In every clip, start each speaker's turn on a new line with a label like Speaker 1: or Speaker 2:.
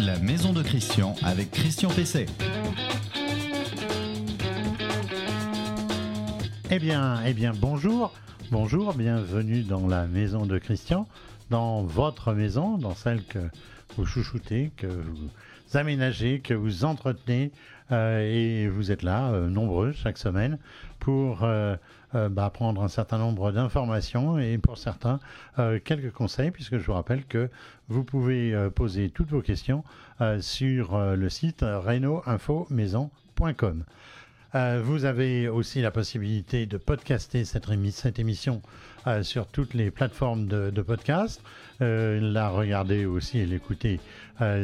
Speaker 1: la maison de Christian avec Christian Pesset.
Speaker 2: Eh bien, eh bien, bonjour, bonjour, bienvenue dans la maison de Christian, dans votre maison, dans celle que vous chouchoutez, que vous aménagez, que vous entretenez, euh, et vous êtes là, euh, nombreux, chaque semaine, pour euh, bah, prendre un certain nombre d'informations et pour certains, quelques conseils, puisque je vous rappelle que vous pouvez poser toutes vos questions sur le site reno-info-maison.com. vous avez aussi la possibilité de podcaster cette, émission sur toutes les plateformes de, de podcast. la regarder aussi et l'écouter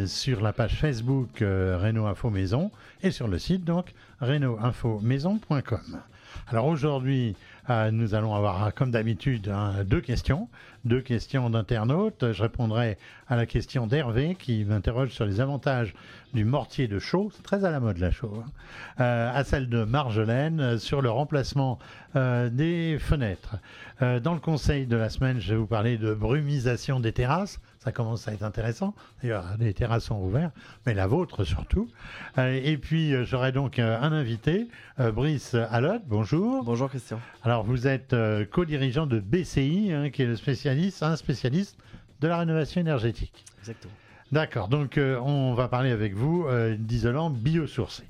Speaker 2: sur la page Facebook Renault Info Maison et sur le site donc reno-info-maison.com. Alors aujourd'hui, euh, nous allons avoir, comme d'habitude, hein, deux questions. Deux questions d'internautes. Je répondrai à la question d'Hervé qui m'interroge sur les avantages du mortier de chaux, c'est très à la mode la chaux, hein. euh, à celle de Marjolaine euh, sur le remplacement des fenêtres. dans le conseil de la semaine, je vais vous parler de brumisation des terrasses ça commence à être intéressant. D'ailleurs, les terrasses sont ouvertes, mais la vôtre surtout. Euh, et puis, euh, j'aurai donc euh, un invité, Brice Allotte. Bonjour.
Speaker 3: Bonjour, Christian.
Speaker 2: Alors, vous êtes co-dirigeant de BCI, hein, qui est le spécialiste, un spécialiste de la rénovation énergétique.
Speaker 3: Exactement.
Speaker 2: D'accord. Donc, on va parler avec vous d'isolant biosourcé.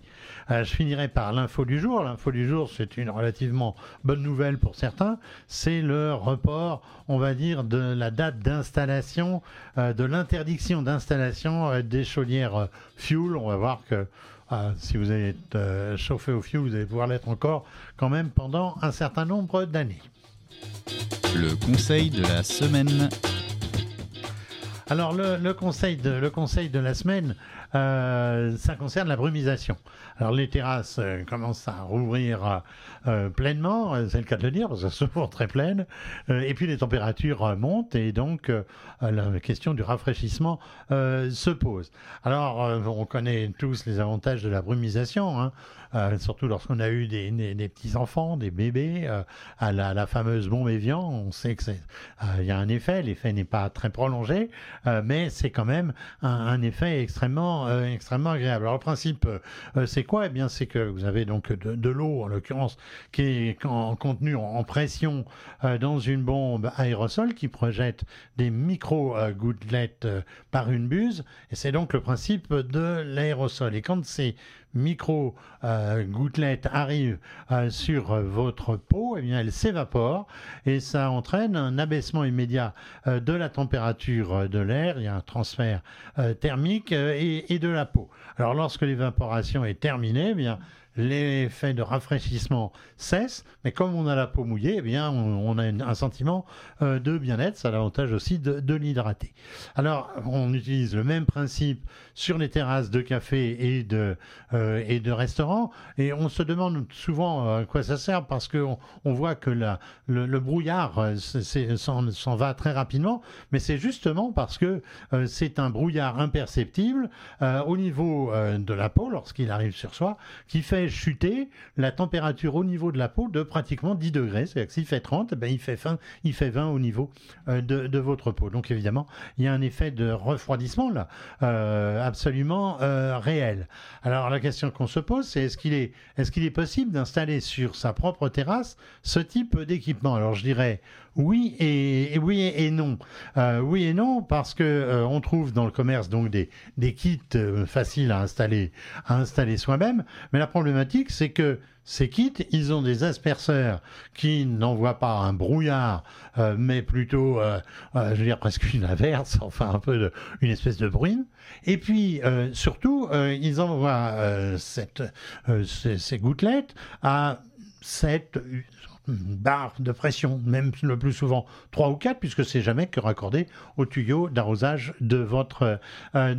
Speaker 2: Euh, je finirai par l'info du jour. L'info du jour, c'est une relativement bonne nouvelle pour certains. C'est le report, on va dire, de la date d'installation, euh, de l'interdiction d'installation euh, des chaudières fuel. On va voir que si vous êtes chauffé au fuel, vous allez pouvoir l'être encore quand même pendant un certain nombre d'années.
Speaker 1: Le conseil de la semaine.
Speaker 2: Alors le, conseil de, le conseil de la semaine, ça concerne la brumisation. Alors les terrasses euh, commencent à rouvrir euh, pleinement, c'est le cas de le dire, parce qu'elles sont souvent très pleines, et puis les températures montent, et donc la question du rafraîchissement se pose. Alors on connaît tous les avantages de la brumisation, hein. surtout lorsqu'on a eu des, petits-enfants, des bébés, à la, fameuse bombe Evian, on sait que il y a un effet, l'effet n'est pas très prolongé, mais c'est quand même un effet extrêmement euh, extrêmement, agréable. Alors le principe, euh, c'est quoi? Eh bien, c'est que vous avez donc de, l'eau, en l'occurrence, qui est en, contenue en, pression euh, dans une bombe aérosol qui projette des micro-gouttelettes par une buse. Et c'est donc le principe de l'aérosol. Et quand c'est micro-gouttelettes arrivent sur votre peau, eh bien, elles s'évaporent et ça entraîne un abaissement immédiat de la température de l'air. Il y a un transfert thermique et, et, de la peau. Alors lorsque l'évaporation est terminée, eh bien l'effet de rafraîchissement cesse, mais comme on a la peau mouillée, eh bien, on, a un sentiment euh, de bien-être. Ça a l'avantage aussi de, l'hydrater. Alors, on utilise le même principe sur les terrasses de café et de, euh, et de restaurants, et on se demande souvent euh, à quoi ça sert parce qu'on on voit que le, brouillard s'en va très rapidement, mais c'est justement parce que c'est un brouillard imperceptible au niveau de la peau lorsqu'il arrive sur soi, qui fait chuter la température au niveau de la peau de pratiquement 10 degrés. C'est-à-dire que s'il fait 30, ben il, fait 20, il fait 20 au niveau euh, de, votre peau. Donc évidemment, il y a un effet de refroidissement là, euh, absolument euh, réel. Alors la question qu'on se pose, c'est est-ce qu'il est, est, qu'il est possible d'installer sur sa propre terrasse ce type d'équipement? Alors je dirais oui et, oui et non. oui et non parce que on trouve dans le commerce donc des, des kits faciles à installer à installer soi-même, mais la problématique c'est que ces kits, ils ont des asperceurs qui n'envoient pas un brouillard, euh, mais plutôt, euh, euh, je veux dire, presque une averse, enfin un peu de, une espèce de bruine. Et puis, surtout, ils envoient cette, ces, ces, gouttelettes à 7, barre de pression, même le plus souvent 3 ou 4, puisque c'est jamais que raccordé au tuyau d'arrosage de votre, euh,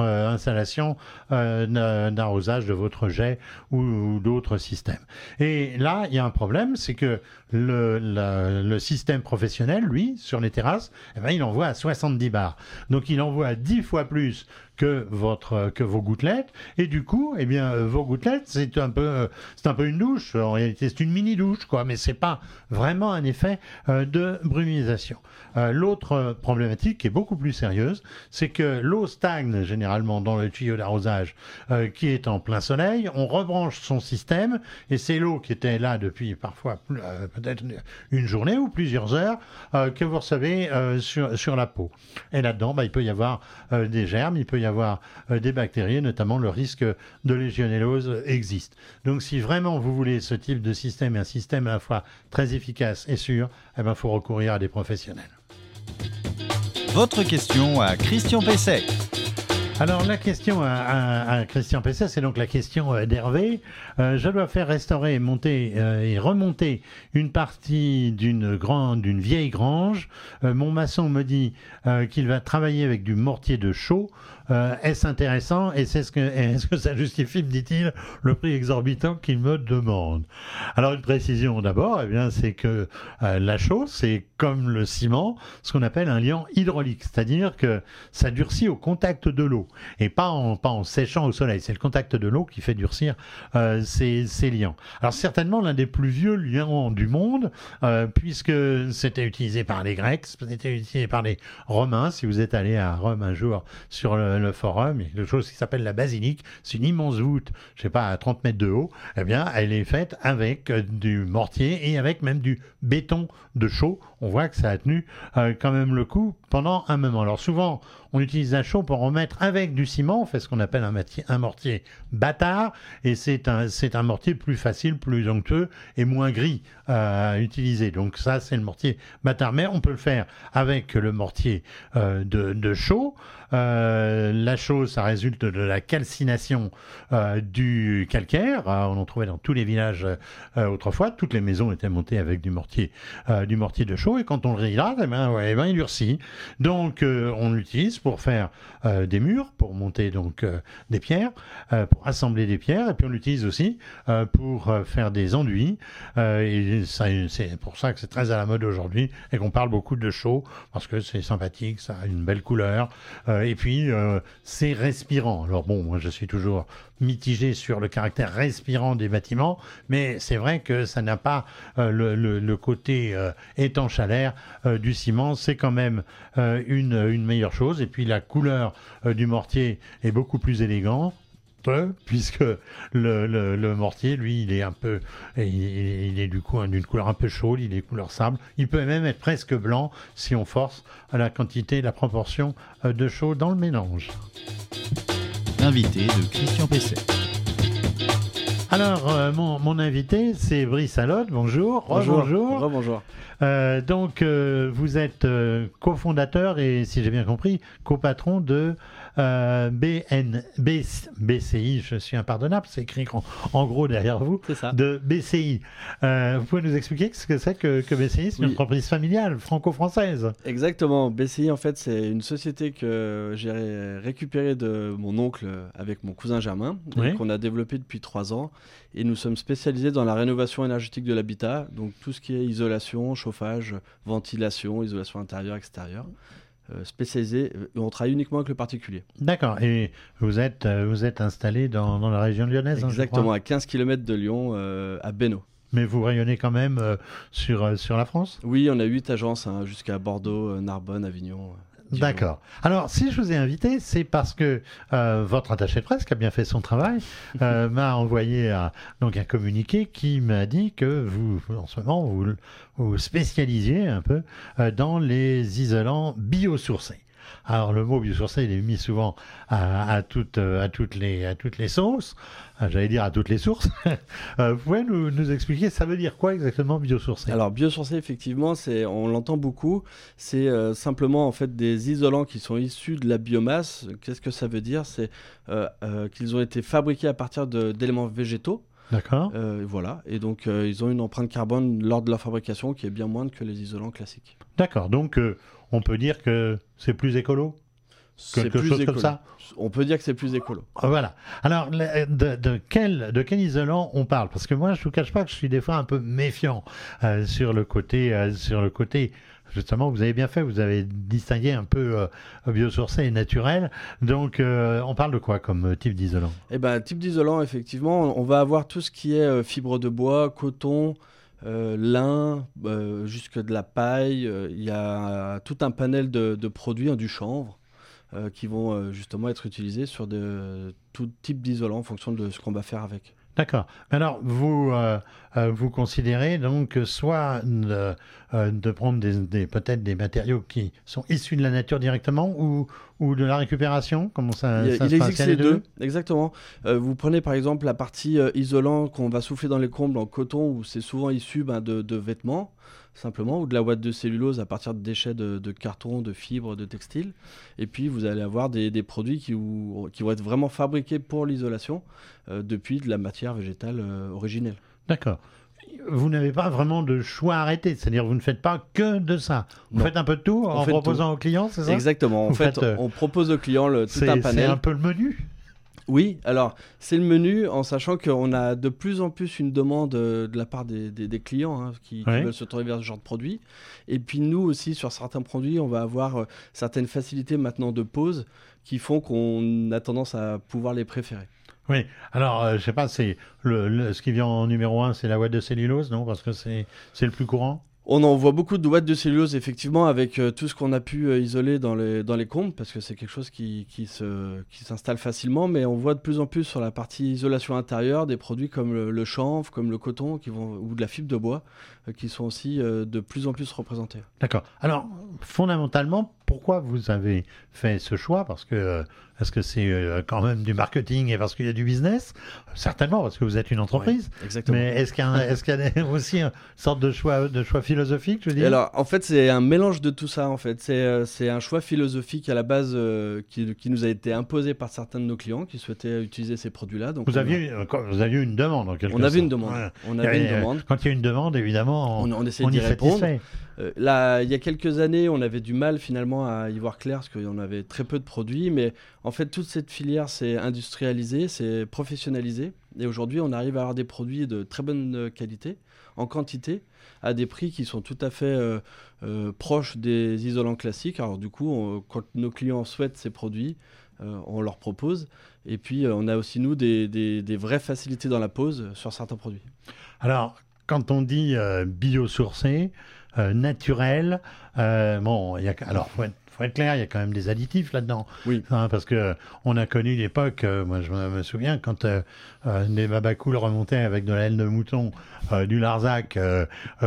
Speaker 2: euh, installation euh, d'arrosage de votre jet ou, d'autres systèmes. Et là, il y a un problème, c'est que le, le, système professionnel, lui, sur les terrasses, eh ben, il envoie à 70 bars. Donc il envoie à 10 fois plus que votre que vos gouttelettes et du coup eh bien vos gouttelettes c'est un peu c'est un peu une douche en réalité c'est une mini douche, quoi, mais c'est pas vraiment un effet euh, de brumisation. Euh, l'autre problématique qui est beaucoup plus sérieuse, c'est que l'eau stagne généralement dans le tuyau d'arrosage euh, qui est en plein soleil. On rebranche son système et c'est l'eau qui était là depuis parfois peut-être une journée ou plusieurs heures que vous recevez sur, sur la peau. Et là-dedans, bah, il peut y avoir des germes, il peut y avoir des bactéries, notamment le risque de légionellose existe. Donc si vraiment vous voulez ce type de système un système à la fois très efficace et sûr, il eh ben, faut recourir à des professionnels.
Speaker 1: Votre question à Christian Pesset.
Speaker 2: Alors la question à, Christian Pesset, c'est donc la question euh, d'Hervé. Euh, je dois faire restaurer, monter euh, et remonter une partie d'une grande, d'une vieille grange. mon maçon me dit qu'il va travailler avec du mortier de chaux. Euh, est-ce intéressant et c'est ce que, est-ce que ça justifie, me dit-il, le prix exorbitant qu'il me demande? Alors une précision d'abord, eh bien c'est que euh, la chaux, c'est comme le ciment, ce qu'on appelle un liant hydraulique, c'est-à-dire que ça durcit au contact de l'eau et pas en, pas en séchant au soleil. C'est le contact de l'eau qui fait durcir euh, ces, ces, liants. Alors certainement l'un des plus vieux liants du monde, puisque c'était utilisé par les Grecs, c'était utilisé par les Romains. Si vous êtes allé à Rome un jour sur le le forum, il y a quelque chose qui s'appelle la basilique. C'est une immense voûte, je sais pas, à 30 mètres de haut. Eh bien, elle est faite avec euh, du mortier et avec même du béton de chaux. On voit que ça a tenu euh, quand même le coup pendant un moment. Alors souvent, on utilise un chaux pour remettre avec du ciment, on fait ce qu'on appelle un, mortier bâtard, et c'est un, mortier plus facile, plus onctueux et moins gris à utiliser. Donc ça, c'est le mortier bâtard. Mais on peut le faire avec le mortier euh, de, de chaux. Euh, la chose, ça résulte de la calcination euh, du calcaire. Euh, on en trouvait dans tous les villages autrefois. Toutes les maisons étaient montées avec du mortier, du mortier de chaux. Et quand on le réhydrate, eh ben, eh ben, il durcit. Donc, on l'utilise pour faire des murs, pour monter donc des pierres, pour assembler des pierres. Et puis, on l'utilise aussi pour faire des enduits. c'est pour ça que c'est très à la mode aujourd'hui et qu'on parle beaucoup de chaux parce que c'est sympathique, ça a une belle couleur. Euh, et puis, euh, c'est respirant. Alors bon, moi je suis toujours mitigé sur le caractère respirant des bâtiments, mais c'est vrai que ça n'a pas euh, le, côté étanche à l'air du ciment. C'est quand même une, une meilleure chose. Et puis la couleur du mortier est beaucoup plus élégante puisque le, mortier, lui, il est un peu, il, est du coup d'une couleur un peu chaude, il est couleur sable. Il peut même être presque blanc si on force la quantité, la proportion euh, de chaud dans le mélange.
Speaker 1: Invité de Christian Pesset.
Speaker 2: Alors, euh, mon, invité, c'est Brice Allotte. Bonjour.
Speaker 3: Bonjour. Bonjour.
Speaker 2: Euh, donc, vous êtes cofondateur et, si j'ai bien compris, copatron de euh, BN, BCI, je suis impardonnable, c'est écrit en, gros derrière vous, de BCI. Euh, vous pouvez nous expliquer ce que c'est que, BCI C'est une entreprise familiale franco-française.
Speaker 3: Exactement. BCI, en fait, c'est une société que j'ai récupérée de mon oncle avec mon cousin Germain, qu'on a développée depuis trois ans. Et nous sommes spécialisés dans la rénovation énergétique de l'habitat, donc tout ce qui est isolation, chauffage, ventilation, isolation intérieure, extérieure. Euh, spécialisé. Euh, on travaille uniquement avec le particulier.
Speaker 2: D'accord. Et vous êtes, euh, vous êtes installé dans, dans la région lyonnaise
Speaker 3: hein, Exactement, à 15 km de Lyon, à Beno.
Speaker 2: Mais vous rayonnez quand même sur, sur la France?
Speaker 3: Oui, on a 8 agences hein, jusqu'à Bordeaux, Narbonne, Avignon.
Speaker 2: D'accord. Alors, si je vous ai invité, c'est parce que euh, votre attaché de presse, qui a bien fait son travail, euh, m'a envoyé un, donc un communiqué qui m'a dit que vous, en ce moment, vous vous spécialisiez un peu euh, dans les isolants biosourcés. Alors le mot biosourcé, il est mis souvent à, toutes, à, toutes, les, à toutes les sauces, ah, j'allais dire à toutes les sources. Euh, vous pouvez nous, nous, expliquer, ça veut dire quoi exactement biosourcé?
Speaker 3: Alors biosourcé, effectivement, c'est, on l'entend beaucoup, c'est euh, simplement en fait des isolants qui sont issus de la biomasse. Qu'est-ce que ça veut dire? C'est euh, qu'ils ont été fabriqués à partir d'éléments végétaux.
Speaker 2: D'accord.
Speaker 3: voilà. Et donc, ils ont une empreinte carbone lors de la fabrication qui est bien moindre que les isolants classiques.
Speaker 2: D'accord. Donc, on peut dire que c'est plus écolo
Speaker 3: Quelque plus chose comme ça? On peut dire que c'est plus écolo.
Speaker 2: Ah, voilà. Alors, de, quel, de quel isolant on parle? Parce que moi, je ne vous cache pas que je suis des fois un peu méfiant euh, sur, le côté, euh, sur le côté justement, vous avez bien fait, vous avez distingué un peu euh, biosourcé et naturel. Donc, on parle de quoi comme type d'isolant?
Speaker 3: Eh ben, type d'isolant, effectivement, on va avoir tout ce qui est fibre de bois, coton, lin, jusque de la paille. Il y a tout un panel de, produits, hein, du chanvre, qui vont justement être utilisés sur de, tout type d'isolant en fonction de ce qu'on va faire avec.
Speaker 2: D'accord. Alors, vous, euh, euh, vous considérez donc soit de, euh, de prendre des, peut-être des matériaux qui sont issus de la nature directement ou, ou de la récupération? Comment ça,
Speaker 3: il, il existe les deux, Exactement. vous prenez par exemple la partie isolant qu'on va souffler dans les combles en coton où c'est souvent issu ben, de, de vêtements simplement, ou de la ouate de cellulose à partir de déchets de, carton, de fibres, de textiles. Et puis vous allez avoir des, produits qui, qui, vont être vraiment fabriqués pour l'isolation euh, depuis de la matière végétale euh, originelle.
Speaker 2: D'accord. Vous n'avez pas vraiment de choix arrêté, c'est-à-dire vous ne faites pas que de ça. Vous faites un peu de tout en proposant aux clients, c'est ça?
Speaker 3: Exactement. En fait, euh, on propose aux clients le, tout un panel.
Speaker 2: C'est un peu le menu.
Speaker 3: Oui, alors c'est le menu en sachant qu'on a de plus en plus une demande euh, de la part des, clients hein, qui, veulent se tourner vers ce genre de produit. Et puis nous aussi, sur certains produits, on va avoir euh, certaines facilités maintenant de pose qui font qu'on a tendance à pouvoir les préférer.
Speaker 2: Oui, alors je euh, je sais pas, c'est le, ce qui vient en numéro un, c'est la ouate de cellulose, non? Parce que c'est le plus courant?
Speaker 3: On en voit beaucoup de ouates de cellulose, effectivement, avec euh, tout ce qu'on a pu euh, isoler dans les, dans les combes, parce que c'est quelque chose qui, qui, se, qui s'installe facilement, mais on voit de plus en plus sur la partie isolation intérieure des produits comme le, chanvre, comme le coton, qui vont, ou de la fibre de bois, euh, qui sont aussi de plus en plus représentés.
Speaker 2: D'accord. Alors, fondamentalement, pourquoi vous avez fait ce choix? Parce que est-ce que c'est euh, quand même du marketing et parce qu'il y a du business? Certainement, parce que vous êtes une entreprise.
Speaker 3: exactement.
Speaker 2: Mais est-ce qu'il y, a aussi une sorte de choix, de choix philosophique, je veux dire?
Speaker 3: Alors, en fait, c'est un mélange de tout ça. En fait, c'est euh, un choix philosophique à la base euh, qui, qui, nous a été imposé par certains de nos clients qui souhaitaient utiliser ces produits-là.
Speaker 2: Donc, vous aviez, vous aviez une demande en quelque
Speaker 3: on Avait une demande. On avait une demande.
Speaker 2: Quand il y a une demande, évidemment, on, on, essaie d'y répondre.
Speaker 3: Là, il y a quelques années, on avait du mal finalement à y voir clair parce qu'on avait très peu de produits, mais en fait, toute cette filière s'est industrialisée, s'est professionnalisée. Et aujourd'hui, on arrive à avoir des produits de très bonne qualité, en quantité, à des prix qui sont tout à fait euh, euh, proches des isolants classiques. Alors du coup, quand nos clients souhaitent ces produits, euh, on leur propose. Et puis, on a aussi, nous, des, des, vraies facilités dans la pose sur certains produits.
Speaker 2: Alors, quand on dit biosourcé, naturel, bon, y a, alors, faut être faut être clair, il y a quand même des additifs là-dedans.
Speaker 3: Oui.
Speaker 2: Hein, parce que on a connu l'époque, euh, moi je me souviens, quand euh, euh, les babacools remontaient avec de la laine de mouton, du Larzac,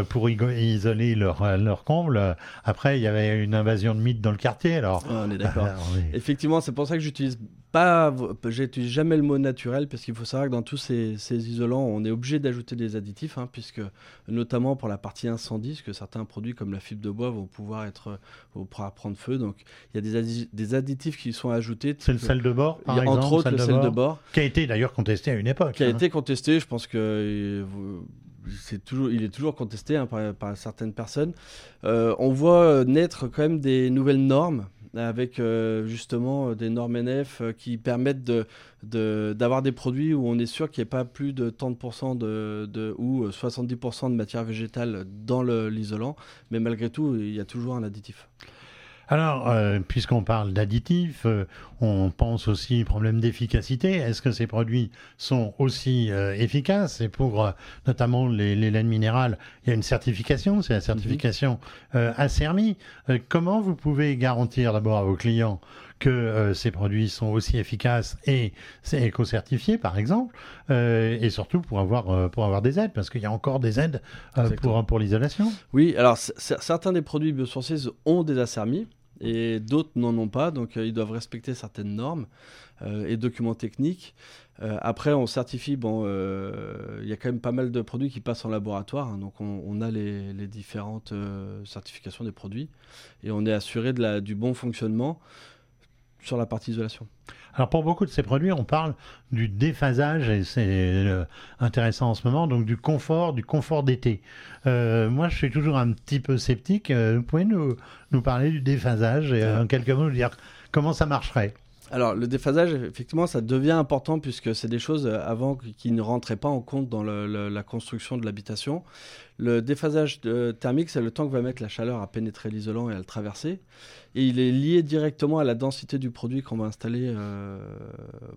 Speaker 2: pour isoler leur, leur comble. Après, il y avait une invasion de mythes dans le quartier. Alors,
Speaker 3: ah, on est d'accord. Effectivement, c'est pour ça que j'utilise pas, j'utilise jamais le mot naturel parce qu'il faut savoir que dans tous ces, isolants, on est obligé d'ajouter des additifs, hein, puisque notamment pour la partie incendie, parce que certains produits comme la fibre de bois vont pouvoir être, vont pouvoir prendre feu. Donc il y a des, des additifs qui sont ajoutés.
Speaker 2: C'est le sel de bord, par exemple,
Speaker 3: entre autres le sel de bord,
Speaker 2: qui a été d'ailleurs contesté à une époque.
Speaker 3: Qui a hein. été contesté, je pense que euh, c'est toujours, il est toujours contesté hein, par, certaines personnes. Euh, on voit naître quand même des nouvelles normes avec euh, justement des normes NF qui permettent de, d'avoir des produits où on est sûr qu'il n'y ait pas plus de 30% de, de, ou 70% de matière végétale dans l'isolant, mais malgré tout, il y a toujours un additif.
Speaker 2: Alors, euh, puisqu'on parle d'additifs, euh, on pense aussi au problème d'efficacité. Est-ce que ces produits sont aussi euh, efficaces? Et pour notamment les, laines minérales, il y a une certification, c'est la certification ACERMI. comment vous pouvez garantir d'abord à vos clients que ces produits sont aussi efficaces et c'est éco-certifié par exemple, et surtout pour avoir, pour avoir des aides, parce qu'il y a encore des aides pour, pour l'isolation.
Speaker 3: Oui, alors certains des produits biosourcés ont des ACERMI, et d'autres n'en ont pas, donc euh, ils doivent respecter certaines normes euh, et documents techniques. Euh, après, on certifie, bon, il y a quand même pas mal de produits qui passent en laboratoire, hein, donc on, a les, les différentes certifications des produits et on est assuré de la, du bon fonctionnement sur la partie isolation.
Speaker 2: Alors pour beaucoup de ces produits, on parle du déphasage et c'est euh, intéressant en ce moment, donc du confort, du confort d'été. Euh, moi, je suis toujours un petit peu sceptique. Euh, vous pouvez nous, nous parler du déphasage et en quelques mots nous dire comment ça marcherait?
Speaker 3: Alors, le déphasage, effectivement, ça devient important puisque c'est des choses euh, avant qui ne rentraient pas en compte dans la construction de l'habitation. Le déphasage thermique, c'est le temps que va mettre la chaleur à pénétrer l'isolant et à le traverser. Et il est lié directement à la densité du produit qu'on va installer euh,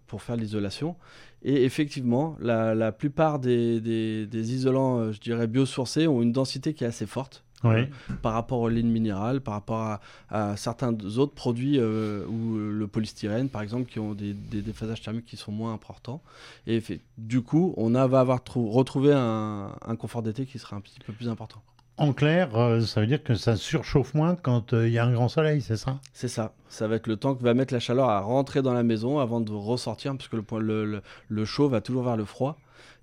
Speaker 3: pour faire l'isolation. Et effectivement, la, plupart des, isolants, euh, je dirais, biosourcés ont une densité qui est assez forte. Euh, par rapport aux lignes minérales, par rapport à, certains autres produits euh, ou le polystyrène par exemple qui ont des, déphasages thermiques qui sont moins importants. Et du coup, on va avoir retrouvé un, confort d'été qui sera un petit peu plus important.
Speaker 2: En clair, euh, ça veut dire que ça surchauffe moins quand il y a un grand soleil, c'est ça?
Speaker 3: C'est ça. Ça va être le temps que va mettre la chaleur à rentrer dans la maison avant de ressortir, puisque le, le, le chaud va toujours vers le froid.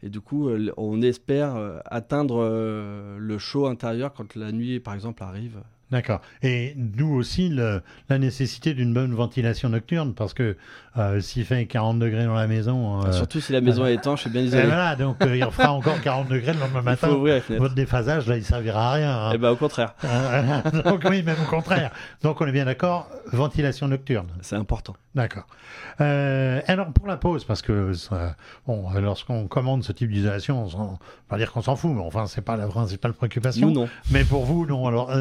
Speaker 3: Et du coup, euh, on espère euh, atteindre euh, le chaud intérieur quand la nuit, par exemple, arrive.
Speaker 2: D'accord. Et nous aussi, la nécessité d'une bonne ventilation nocturne, parce que euh, s'il fait 40 degrés dans la maison.
Speaker 3: Euh, Surtout si la maison est étanche et bien isolée.
Speaker 2: voilà, donc il fera encore 40 degrés le lendemain matin. Votre déphasage, là, il servira à rien. Hein.
Speaker 3: Eh ben, au contraire.
Speaker 2: donc oui, même au contraire. Donc on est bien d'accord, ventilation nocturne.
Speaker 3: C'est important.
Speaker 2: D'accord. alors pour la pause, parce que bon, lorsqu'on commande ce type d'isolation, on va pas dire qu'on s'en fout, mais enfin c'est pas la principale préoccupation.
Speaker 3: Nous non.
Speaker 2: Mais pour vous, non. Alors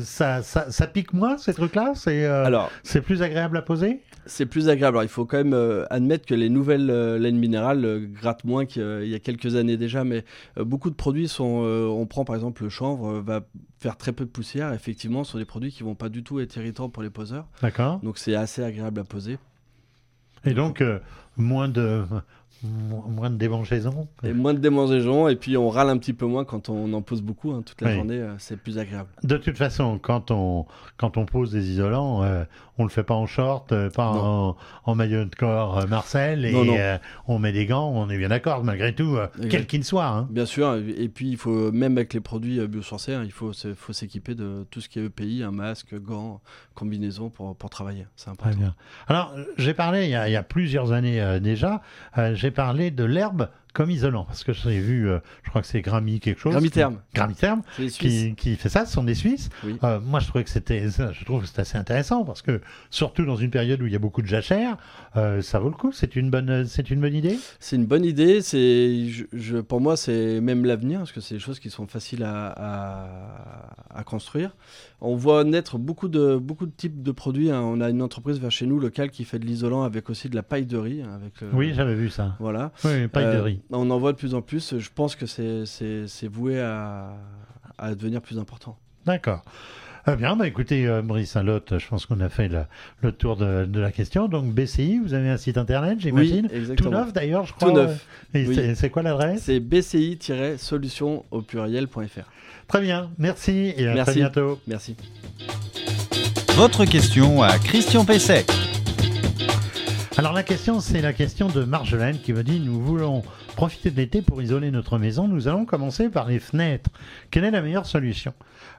Speaker 2: ça, ça, ça, pique moins ces trucs-là? C'est alors c'est plus agréable à poser?
Speaker 3: C'est plus agréable il faut quand même euh, admettre que les nouvelles euh, laines minérales euh, grattent moins qu'il y a quelques années déjà, mais beaucoup de produits sont. on prend par exemple le chanvre, va faire très peu de poussière. Effectivement, ce sont des produits qui vont pas du tout être irritants pour les poseurs.
Speaker 2: D'accord.
Speaker 3: Donc c'est assez agréable à poser.
Speaker 2: Et donc, moins de moins de démangeaisons.
Speaker 3: Et moins de démangeaisons, et puis on râle un petit peu moins quand on en pose beaucoup, hein, toute la journée, euh, c'est plus agréable.
Speaker 2: De toute façon, quand on, quand on pose des isolants, euh, on le fait pas en short, euh, pas en, en, maillot de corps Marcel, et on met des gants, on est bien d'accord, malgré tout, quel qu'il soit. Hein.
Speaker 3: Bien sûr, et puis il faut, même avec les produits biosourcés, hein, il faut, faut s'équiper de tout ce qui est EPI, un masque, gants, combinaison pour, pour travailler, c'est important.
Speaker 2: Très bien. Alors, j'ai parlé il y, a, il y, a, plusieurs années déjà, j'ai parler de l'herbe comme isolant Parce que j'ai vu, euh, je crois que c'est Grammy quelque chose.
Speaker 3: Grammy-Terme.
Speaker 2: Grammy-Terme qui, qui, fait ça, ce sont des Suisses. Euh, moi, je trouvais que c'était, je trouve que c'est assez intéressant parce que surtout dans une période où il y a beaucoup de jachères, euh, ça vaut le coup. C'est une bonne, c'est une bonne idée?
Speaker 3: C'est une bonne idée. C'est, je, pour moi, c'est même l'avenir parce que c'est des choses qui sont faciles à, à, construire. On voit naître beaucoup de, beaucoup de types de produits. Hein. On a une entreprise vers chez nous locale qui fait de l'isolant avec aussi de la paille de riz. Avec
Speaker 2: oui, j'avais vu ça.
Speaker 3: Voilà.
Speaker 2: Oui, paille de riz
Speaker 3: on en voit de plus en plus. Je pense que c'est voué à, devenir plus important.
Speaker 2: D'accord. Eh bien, bah écoutez, euh, Maurice Saint-Lot, je pense qu'on a fait le, tour de, la question. Donc, BCI, vous avez un site internet, j'imagine
Speaker 3: oui,
Speaker 2: Tout neuf d'ailleurs, je crois.
Speaker 3: Tout neuf.
Speaker 2: Et c'est quoi l'adresse
Speaker 3: C'est bci-solution au pluriel.fr.
Speaker 2: Très bien, merci et à très bientôt.
Speaker 3: Merci.
Speaker 1: Votre question à Christian Pesset.
Speaker 2: Alors la question, c'est la question de Marjolaine qui me dit nous voulons profiter de l'été pour isoler notre maison. Nous allons commencer par les fenêtres. Quelle est la meilleure solution?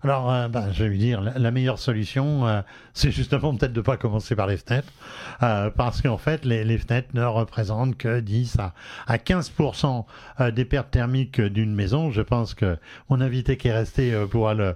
Speaker 2: Alors, euh, bah, je vais dire, la, meilleure solution, euh, c'est justement peut-être de ne pas commencer par les fenêtres, euh, parce qu'en fait, les, fenêtres ne représentent que 10 à, à 15% des pertes thermiques d'une maison. Je pense que mon invité qui est resté pourra le,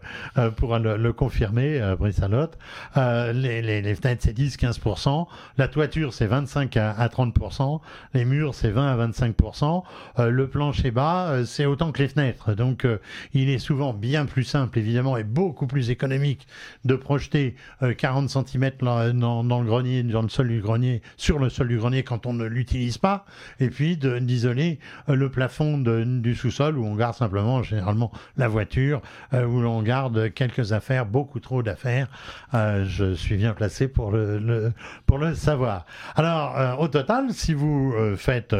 Speaker 2: pourra le, confirmer, Brice Alotte. Les, les, fenêtres, c'est 10-15%. La toiture, c'est 25 à, à 30%. Les murs, c'est 20 à 25%. Le plancher bas, c'est autant que les fenêtres. Donc, il est souvent bien plus simple, évidemment, est beaucoup plus économique de projeter 40 euh, cm dans, le grenier, dans le sol du grenier, sur le sol du grenier quand on ne l'utilise pas, et puis d'isoler euh, le plafond du sous-sol où on garde simplement généralement la voiture, euh, où l'on garde quelques affaires, beaucoup trop d'affaires. je suis bien placé pour le, pour le savoir. Alors, au total, si vous faites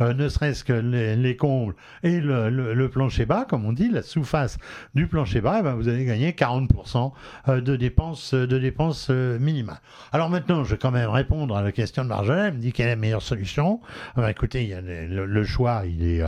Speaker 2: ne serait-ce que les, combles et le, plancher bas, comme on dit, la sous-face du plancher bas, eh ben vous avez gagner 40% euh, de dépenses, euh, de dépenses euh, minimales. Alors maintenant, je vais quand même répondre à la question de Marjolaine. Elle me dit quelle est la meilleure solution. écoutez, il y a le, choix, il est,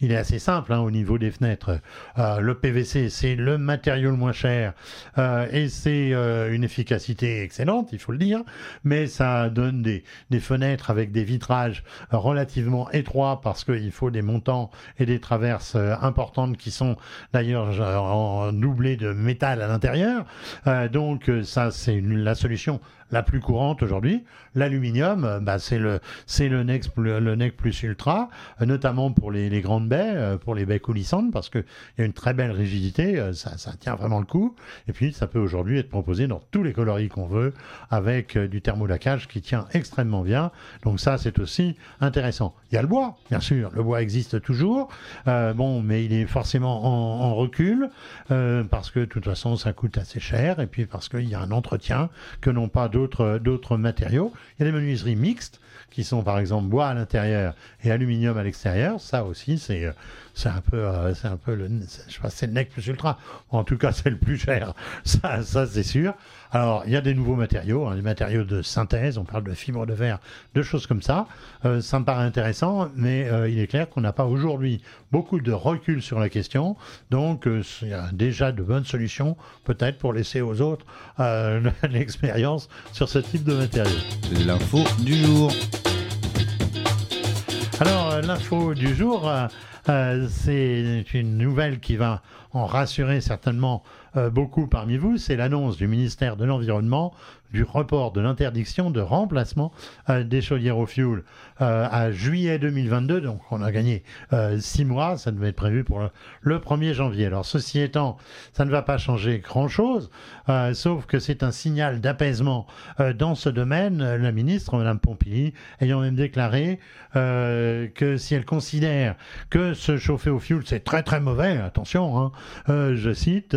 Speaker 2: il est assez simple hein, au niveau des fenêtres. le PVC, c'est le matériau le moins cher et c'est une efficacité excellente, il faut le dire, mais ça donne des, des fenêtres avec des vitrages relativement étroits parce qu'il il faut des montants et des traverses importantes qui sont d'ailleurs doublées de métal à l'intérieur. donc ça, c'est la solution la plus courante aujourd'hui. L'aluminium, euh, bah, c'est le, c'est le NEC, le NEC plus ultra, euh, notamment pour les, les, grandes baies, euh, pour les baies coulissantes, parce qu'il y a une très belle rigidité, ça, ça, tient vraiment le coup. Et puis, ça peut aujourd'hui être proposé dans tous les coloris qu'on veut, avec du thermolacage qui tient extrêmement bien. Donc ça, c'est aussi intéressant. Il y a le bois, bien sûr. Le bois existe toujours. Bon, mais il est forcément en, recul, parce que de toute façon, ça coûte assez cher, et puis parce qu'il y a un entretien que n'ont pas d'autres d'autres matériaux. Il y a des menuiseries mixtes qui sont par exemple bois à l'intérieur et aluminium à l'extérieur. Ça aussi, c'est euh, c'est un peu, euh, c'est un peu le, je sais c'est le NEC plus ultra. En tout cas, c'est le plus cher. Ça, ça c'est sûr. Alors, il y a des nouveaux matériaux, hein, des matériaux de synthèse. On parle de fibres de verre, de choses comme ça. Euh, ça me paraît intéressant, mais euh, il est clair qu'on n'a pas aujourd'hui beaucoup de recul sur la question. Donc, il y a déjà de bonnes solutions, peut-être pour laisser aux autres l'expérience sur ce type de matériaux.
Speaker 1: L'info du jour.
Speaker 2: Alors, l'info du jour. Euh, c'est une nouvelle qui va en rassurer certainement euh, beaucoup parmi vous. C'est l'annonce du ministère de l'Environnement du report de l'interdiction de remplacement euh, des chaudières au fioul euh, à juillet 2022. Donc on a gagné euh, six mois, ça devait être prévu pour le, 1er janvier. Alors ceci étant, ça ne va pas changer grand-chose, sauf que c'est un signal d'apaisement dans ce domaine. La ministre, Mme Pompili, ayant même déclaré que si elle considère que se chauffer au fioul, c'est très très mauvais, attention, hein, je cite,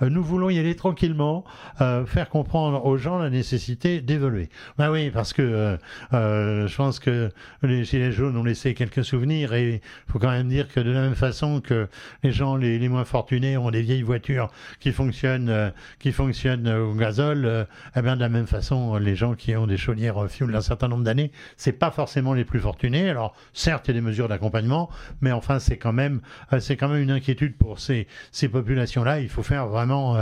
Speaker 2: nous voulons y aller tranquillement, faire comprendre aux gens la nécessité d'évoluer. Ben oui, parce que euh, euh, je pense que les Gilets jaunes ont laissé quelques souvenirs et il faut quand même dire que de la même façon que les gens les, moins fortunés ont des vieilles voitures qui fonctionnent, euh, qui fonctionnent au gazole, eh bien de la même façon, les gens qui ont des chaudières fuel d'un certain nombre d'années, c'est pas forcément les plus fortunés. Alors certes, il y a des mesures d'accompagnement, mais enfin c'est quand même, c'est quand même une inquiétude pour ces, ces populations-là. Il faut faire vraiment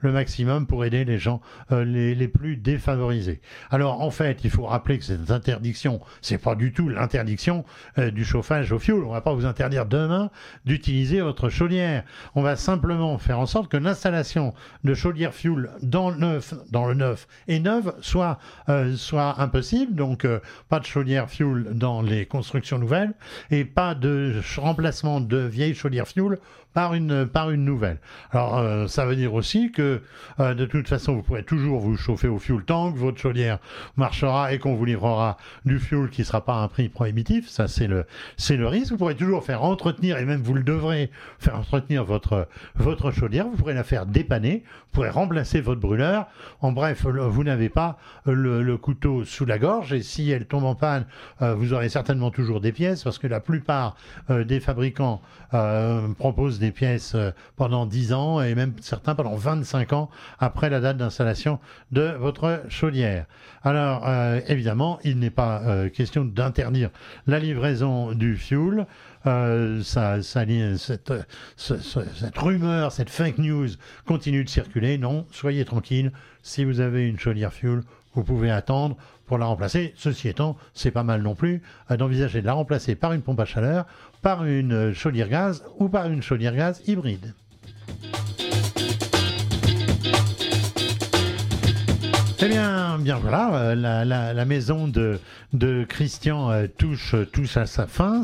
Speaker 2: le maximum pour aider les gens les, les plus défavorisés. Alors en fait, il faut rappeler que cette interdiction, c'est pas du tout l'interdiction euh, du chauffage au fioul. On va pas vous interdire demain d'utiliser votre chaudière. On va simplement faire en sorte que l'installation de chaudière fioul dans le neuf, dans le neuf et neuve soit euh, soit impossible. Donc euh, pas de chaudière fioul dans les constructions nouvelles et pas de remplacement de vieilles chaudières fioul par une, par une nouvelle. Alors, ça veut dire aussi que de toute façon, vous pourrez toujours vous chauffer au fuel tank, votre chaudière marchera et qu'on vous livrera du fuel qui ne sera pas à un prix prohibitif. Ça, c'est le, c'est le risque. Vous pourrez toujours faire entretenir, et même vous le devrez faire entretenir votre, votre chaudière. Vous pourrez la faire dépanner. Vous pourrez remplacer votre brûleur. En bref, vous n'avez pas le, couteau sous la gorge et si elle tombe en panne, euh, vous aurez certainement toujours des pièces parce que la plupart des fabricants proposent des pièces euh, pendant 10 ans et même certains pendant 25 ans après la date d'installation de votre chaudière. Alors euh, évidemment, il n'est pas euh, question d'interdire la livraison du ça, ça, cette, cette rumeur, cette fake news continue de circuler. Non, soyez tranquille. Si vous avez une chaudière fuel, vous pouvez attendre pour la remplacer. Ceci étant, c'est pas mal non plus d'envisager de la remplacer par une pompe à chaleur par une chaudière gaz ou par une chaudière gaz hybride. Eh bien, bien voilà, euh, la, maison de, de Christian euh, touche, touche à sa fin.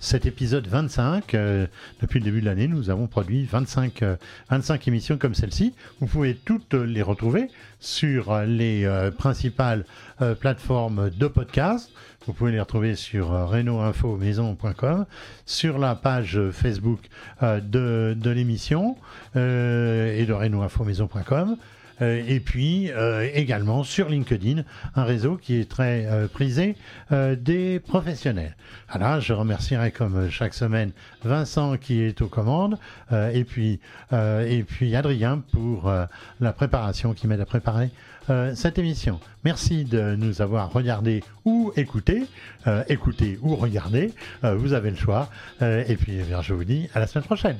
Speaker 2: cet épisode 25, euh, depuis le début de l'année, nous avons produit 25, 25 émissions comme celle-ci. Vous pouvez toutes les retrouver sur les principales plateformes de podcast. Vous pouvez les retrouver sur euh, maison.com, sur la page Facebook de, de l'émission et de renaultinfomaison.com. Euh, et puis euh, également sur LinkedIn, un réseau qui est très euh, prisé des professionnels. Alors, je remercierai comme chaque semaine Vincent qui est aux commandes et puis et puis Adrien pour la préparation qui m'aide à préparer cette émission. Merci de nous avoir regardé ou écouté, écouté ou regardé, vous avez le choix. et puis, eh je vous dis à la semaine prochaine.